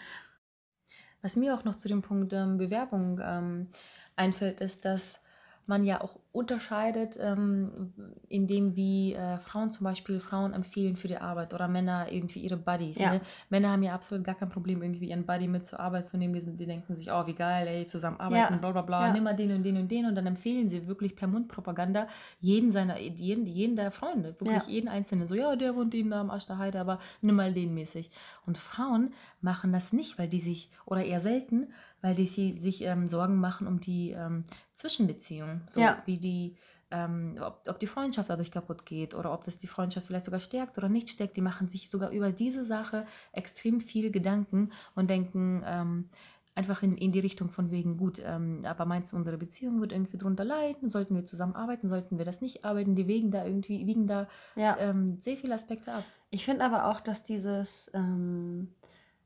Speaker 1: Was mir auch noch zu dem Punkt ähm, Bewerbung ähm, einfällt, ist, dass man ja auch unterscheidet, ähm, indem wie äh, Frauen zum Beispiel Frauen empfehlen für die Arbeit oder Männer irgendwie ihre Buddies.
Speaker 3: Ja.
Speaker 1: Ne? Männer haben ja absolut gar kein Problem, irgendwie ihren Buddy mit zur Arbeit zu nehmen. Die, sind, die denken sich, oh, wie geil, ey, zusammen arbeiten,
Speaker 3: Ja.
Speaker 1: bla bla bla,
Speaker 3: Ja.
Speaker 1: nimm mal den und den und den und dann empfehlen sie wirklich per Mundpropaganda jeden seiner, jeden, jeden der Freunde, wirklich
Speaker 3: Ja.
Speaker 1: jeden einzelnen. So, ja, der wohnt eben da am Arsch der Heide, aber nimm mal den mäßig. Und Frauen machen das nicht, weil die sich, oder eher selten, weil die sie, sich ähm, Sorgen machen um die ähm, Zwischenbeziehung. So
Speaker 3: Ja.
Speaker 1: wie die, ähm, ob, ob die Freundschaft dadurch kaputt geht oder ob das die Freundschaft vielleicht sogar stärkt oder nicht stärkt. Die machen sich sogar über diese Sache extrem viel Gedanken und denken ähm, einfach in, in die Richtung von wegen, gut, ähm, aber meinst du, unsere Beziehung wird irgendwie drunter leiden? Sollten wir zusammenarbeiten? Sollten wir das nicht arbeiten? Die wegen da irgendwie, wiegen da
Speaker 3: Ja.
Speaker 1: ähm, sehr viele Aspekte ab.
Speaker 3: Ich finde aber auch, dass dieses, ähm,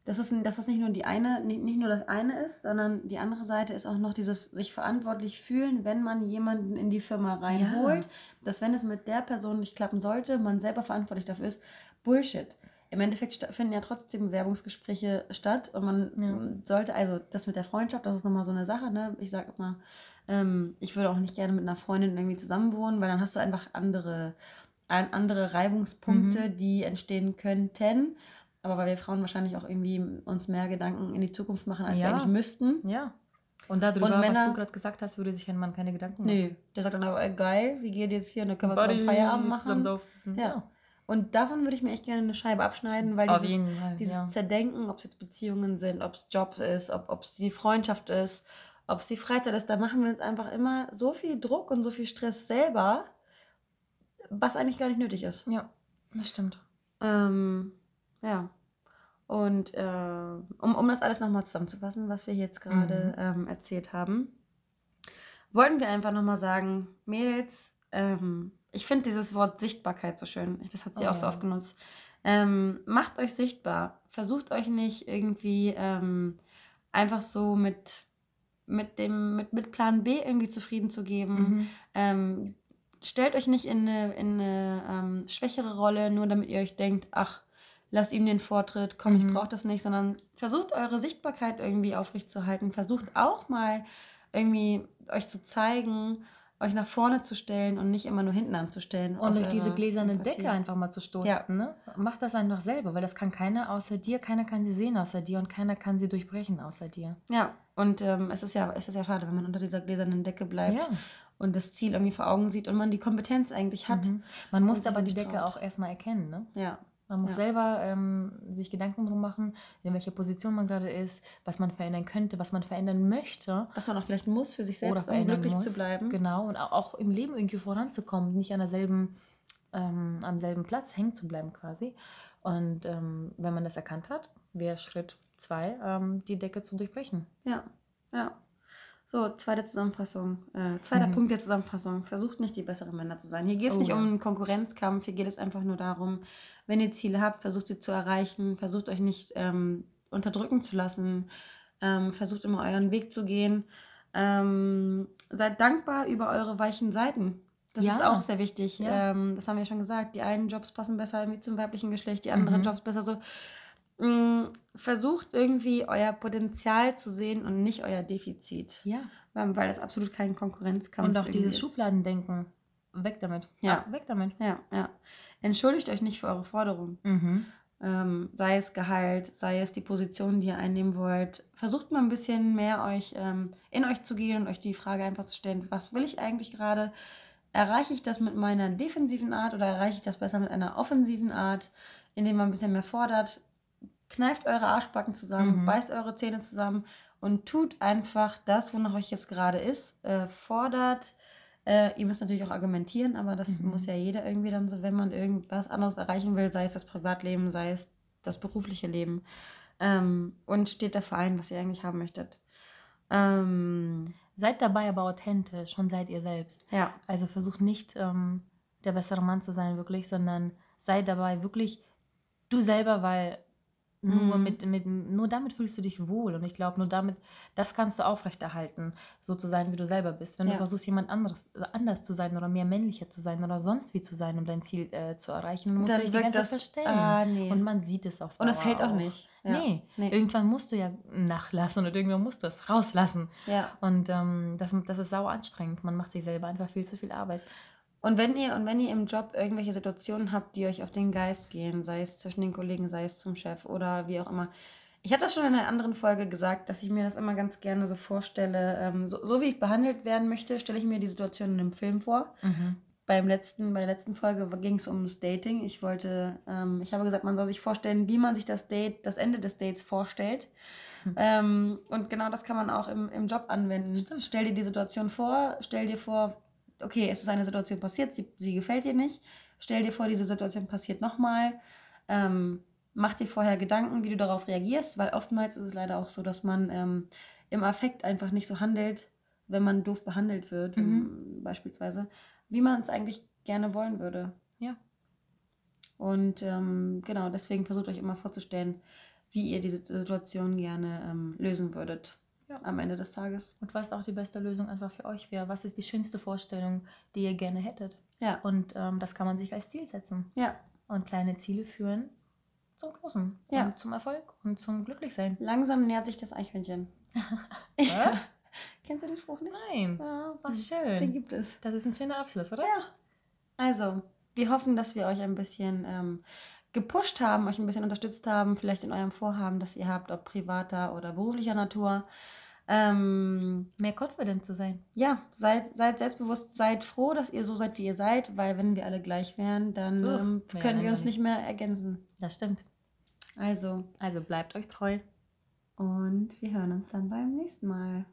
Speaker 3: dass, es, dass das nicht nur die eine, nicht, nur das eine ist, sondern die andere Seite ist auch noch dieses sich verantwortlich fühlen, wenn man jemanden in die Firma reinholt, dass wenn es mit der Person nicht klappen sollte, man selber verantwortlich dafür ist. Bullshit. Im Endeffekt finden ja trotzdem Bewerbungsgespräche statt und man
Speaker 1: Ja.
Speaker 3: sollte, also das mit der Freundschaft, das ist nochmal so eine Sache, ne? Ich sage immer, ähm, ich würde auch nicht gerne mit einer Freundin irgendwie zusammenwohnen, weil dann hast du einfach andere, andere Reibungspunkte, die entstehen könnten. Aber weil wir Frauen wahrscheinlich auch irgendwie uns mehr Gedanken in die Zukunft machen, als wir
Speaker 1: Ja.
Speaker 3: eigentlich müssten.
Speaker 1: Ja. Und darüber,
Speaker 3: Und
Speaker 1: was
Speaker 3: Männer-
Speaker 1: du gerade gesagt hast, würde sich ein Mann keine Gedanken machen.
Speaker 3: Nö. Der sagt dann aber, ey, geil, wie geht jetzt hier? Und dann können wir zusammen Feierabend machen.
Speaker 1: saufen.
Speaker 3: Ja. Und davon würde ich mir echt gerne eine Scheibe abschneiden, weil
Speaker 1: Auf
Speaker 3: dieses,
Speaker 1: Fall.
Speaker 3: dieses
Speaker 1: ja.
Speaker 3: Zerdenken, ob es jetzt Beziehungen sind, ob es Job ist, ob es die Freundschaft ist, ob es die Freizeit ist, da machen wir uns einfach immer so viel Druck und so viel Stress selber, was eigentlich gar nicht nötig ist.
Speaker 1: ja, das stimmt.
Speaker 3: Ähm, ja. Und äh, um, um das alles nochmal zusammenzufassen, was wir jetzt gerade ähm, erzählt haben, wollten wir einfach nochmal sagen, Mädels, ähm, ich finde dieses Wort Sichtbarkeit so schön. Das hat sie
Speaker 1: Oh
Speaker 3: auch so oft genutzt. Ähm, macht euch sichtbar. Versucht euch nicht irgendwie ähm, einfach so mit, mit, dem, mit, mit Plan B irgendwie zufrieden zu geben.
Speaker 1: Mhm.
Speaker 3: Ähm, stellt euch nicht in eine, in eine ähm, schwächere Rolle, nur damit ihr euch denkt, ach, lasst ihm den Vortritt, komm, ich
Speaker 1: Mhm.
Speaker 3: brauche das nicht, sondern versucht eure Sichtbarkeit irgendwie aufrechtzuerhalten. Versucht auch mal irgendwie euch zu zeigen, euch nach vorne zu stellen und nicht immer nur hinten anzustellen.
Speaker 1: Und durch diese gläserne
Speaker 3: Empathie.
Speaker 1: Decke einfach mal zu stoßen.
Speaker 3: Ja.
Speaker 1: Ne? Mach das einfach selber, weil das kann keiner außer dir, keiner kann sie sehen außer dir und keiner kann sie durchbrechen außer dir.
Speaker 3: Ja, und ähm, es, ist ja, es ist ja schade, wenn man unter dieser gläsernen Decke bleibt
Speaker 1: Ja.
Speaker 3: und das Ziel irgendwie vor Augen sieht und man die Kompetenz eigentlich hat.
Speaker 1: Mhm. Man muss aber die Decke
Speaker 3: traut.
Speaker 1: auch erstmal erkennen. Ne?
Speaker 3: Ja,
Speaker 1: Man muss
Speaker 3: Ja.
Speaker 1: selber ähm, sich Gedanken drum machen, in welcher Position man gerade ist, was man verändern könnte, was man verändern möchte.
Speaker 3: was man auch vielleicht muss für sich selbst, um glücklich
Speaker 1: muss.
Speaker 3: zu bleiben.
Speaker 1: Genau, und au- auch im Leben irgendwie voranzukommen, nicht an derselben, ähm, am selben Platz hängen zu bleiben quasi. Und ähm, wenn man das erkannt hat, wäre Schritt zwei, ähm, die Decke zu durchbrechen.
Speaker 3: Ja, ja. So, zweite Zusammenfassung. Äh, zweiter
Speaker 1: Mhm.
Speaker 3: Punkt der Zusammenfassung. Versucht nicht die besseren Männer zu sein. Hier geht es
Speaker 1: Oh
Speaker 3: nicht
Speaker 1: ja.
Speaker 3: um einen Konkurrenzkampf. Hier geht es einfach nur darum, wenn ihr Ziele habt, versucht sie zu erreichen. Versucht euch nicht ähm, unterdrücken zu lassen. Ähm, versucht immer euren Weg zu gehen. Ähm, seid dankbar über eure weichen Seiten. Das
Speaker 1: Ja.
Speaker 3: ist auch sehr wichtig.
Speaker 1: Ja.
Speaker 3: Ähm, das haben wir ja schon gesagt. Die einen Jobs passen besser irgendwie zum weiblichen Geschlecht, die anderen
Speaker 1: Mhm.
Speaker 3: Jobs besser so. Mm, Versucht irgendwie euer Potenzial zu sehen und nicht euer Defizit.
Speaker 1: Ja.
Speaker 3: Weil weil das absolut kein Konkurrenzkampf
Speaker 1: Und auch dieses
Speaker 3: ist.
Speaker 1: Schubladendenken. Weg damit.
Speaker 3: Ja.
Speaker 1: Ah, weg damit.
Speaker 3: Ja, ja. Entschuldigt euch nicht für eure Forderungen.
Speaker 1: Mhm.
Speaker 3: Ähm, sei es Gehalt, sei es die Position, die ihr einnehmen wollt. Versucht mal ein bisschen mehr euch ähm, in euch zu gehen und euch die Frage einfach zu stellen, was will ich eigentlich gerade? Erreiche ich das mit meiner defensiven Art oder erreiche ich das besser mit einer offensiven Art, indem man ein bisschen mehr fordert? Kneift eure Arschbacken zusammen,
Speaker 1: Mhm.
Speaker 3: beißt eure Zähne zusammen und tut einfach das, wonach euch jetzt gerade ist. Äh, fordert, Äh, ihr müsst natürlich auch argumentieren, aber das
Speaker 1: Mhm.
Speaker 3: muss ja jeder irgendwie dann so, wenn man irgendwas anderes erreichen will, sei es das Privatleben, sei es das berufliche Leben. Ähm, und steht dafür ein, was ihr eigentlich haben möchtet. Ähm,
Speaker 1: Seid dabei aber authentisch und seid ihr selbst.
Speaker 3: ja,
Speaker 1: Also versuch nicht ähm, der bessere Mann zu sein, wirklich, sondern sei dabei wirklich du selber, weil nur,
Speaker 3: Mhm.
Speaker 1: mit, mit, nur damit fühlst du dich wohl. Und ich glaube, nur damit, das kannst du aufrechterhalten, so zu sein, wie du selber bist. Wenn
Speaker 3: Ja.
Speaker 1: du versuchst, jemand anderes, anders zu sein oder mehr männlicher zu sein oder sonst wie zu sein, um dein Ziel äh, zu erreichen, dann musst
Speaker 3: Dann
Speaker 1: du dich die ganze Zeit
Speaker 3: das-
Speaker 1: verstellen.
Speaker 3: ah, nee.
Speaker 1: Und man sieht es auf
Speaker 3: und es
Speaker 1: Dauer
Speaker 3: hält auch nicht. Ja.
Speaker 1: Nee.
Speaker 3: Nee.
Speaker 1: irgendwann musst du ja nachlassen und irgendwann musst du es rauslassen.
Speaker 3: ja.
Speaker 1: Und ähm, das, das ist sauer anstrengend. Man macht sich selber einfach viel zu viel Arbeit.
Speaker 3: Und wenn ihr und wenn ihr im Job irgendwelche Situationen habt, die euch auf den Geist gehen, sei es zwischen den Kollegen, sei es zum Chef oder wie auch immer. Ich hatte das schon in einer anderen Folge gesagt, dass ich mir das immer ganz gerne so vorstelle. Ähm, so, so wie ich behandelt werden möchte, stelle ich mir die Situation in einem Film vor. Beim letzten, bei der letzten Folge ging es ums Dating. Ich wollte, ähm, ich habe gesagt, man soll sich vorstellen, wie man sich das Date, das Ende des Dates vorstellt. Ähm, und genau das kann man auch im, im Job anwenden.
Speaker 1: Stimmt.
Speaker 3: Stell dir die Situation vor, stell dir vor, okay, es ist eine Situation passiert, sie, sie gefällt dir nicht. Stell dir vor, diese Situation passiert nochmal. Ähm, mach dir vorher Gedanken, wie du darauf reagierst, weil oftmals ist es leider auch so, dass man ähm, im Affekt einfach nicht so handelt, wenn man doof behandelt wird, ähm, beispielsweise, wie man es eigentlich gerne wollen würde.
Speaker 1: Ja.
Speaker 3: Und ähm, genau, deswegen versucht euch immer vorzustellen, wie ihr diese Situation gerne ähm, lösen würdet
Speaker 1: Ja.
Speaker 3: am Ende des Tages.
Speaker 1: Und was auch die beste Lösung einfach für euch wäre. Was ist die schönste Vorstellung, die ihr gerne hättet?
Speaker 3: Ja.
Speaker 1: Und ähm, das kann man sich als Ziel setzen.
Speaker 3: Ja,
Speaker 1: Und kleine Ziele führen zum Großen.
Speaker 3: Ja.
Speaker 1: Und zum Erfolg und zum Glücklichsein.
Speaker 3: langsam nähert sich das Eichhörnchen.
Speaker 1: Ja?
Speaker 3: Kennst du den Spruch nicht?
Speaker 1: Nein.
Speaker 3: Ja,
Speaker 1: Was
Speaker 3: Den
Speaker 1: schön.
Speaker 3: gibt es.
Speaker 1: Das ist ein schöner Abschluss, oder?
Speaker 3: Ja. Also, wir hoffen, dass wir euch ein bisschen ähm, gepusht haben, euch ein bisschen unterstützt haben, vielleicht in eurem Vorhaben, das ihr habt, ob privater oder beruflicher Natur. Ähm,
Speaker 1: Mehr confident zu sein.
Speaker 3: ja, seid, seid selbstbewusst, seid froh, dass ihr so seid, wie ihr seid, weil wenn wir alle gleich wären, dann
Speaker 1: Uch,
Speaker 3: ähm, können wir uns nicht mehr ergänzen.
Speaker 1: Das stimmt.
Speaker 3: Also,
Speaker 1: Also bleibt euch treu.
Speaker 3: und wir hören uns dann beim nächsten Mal.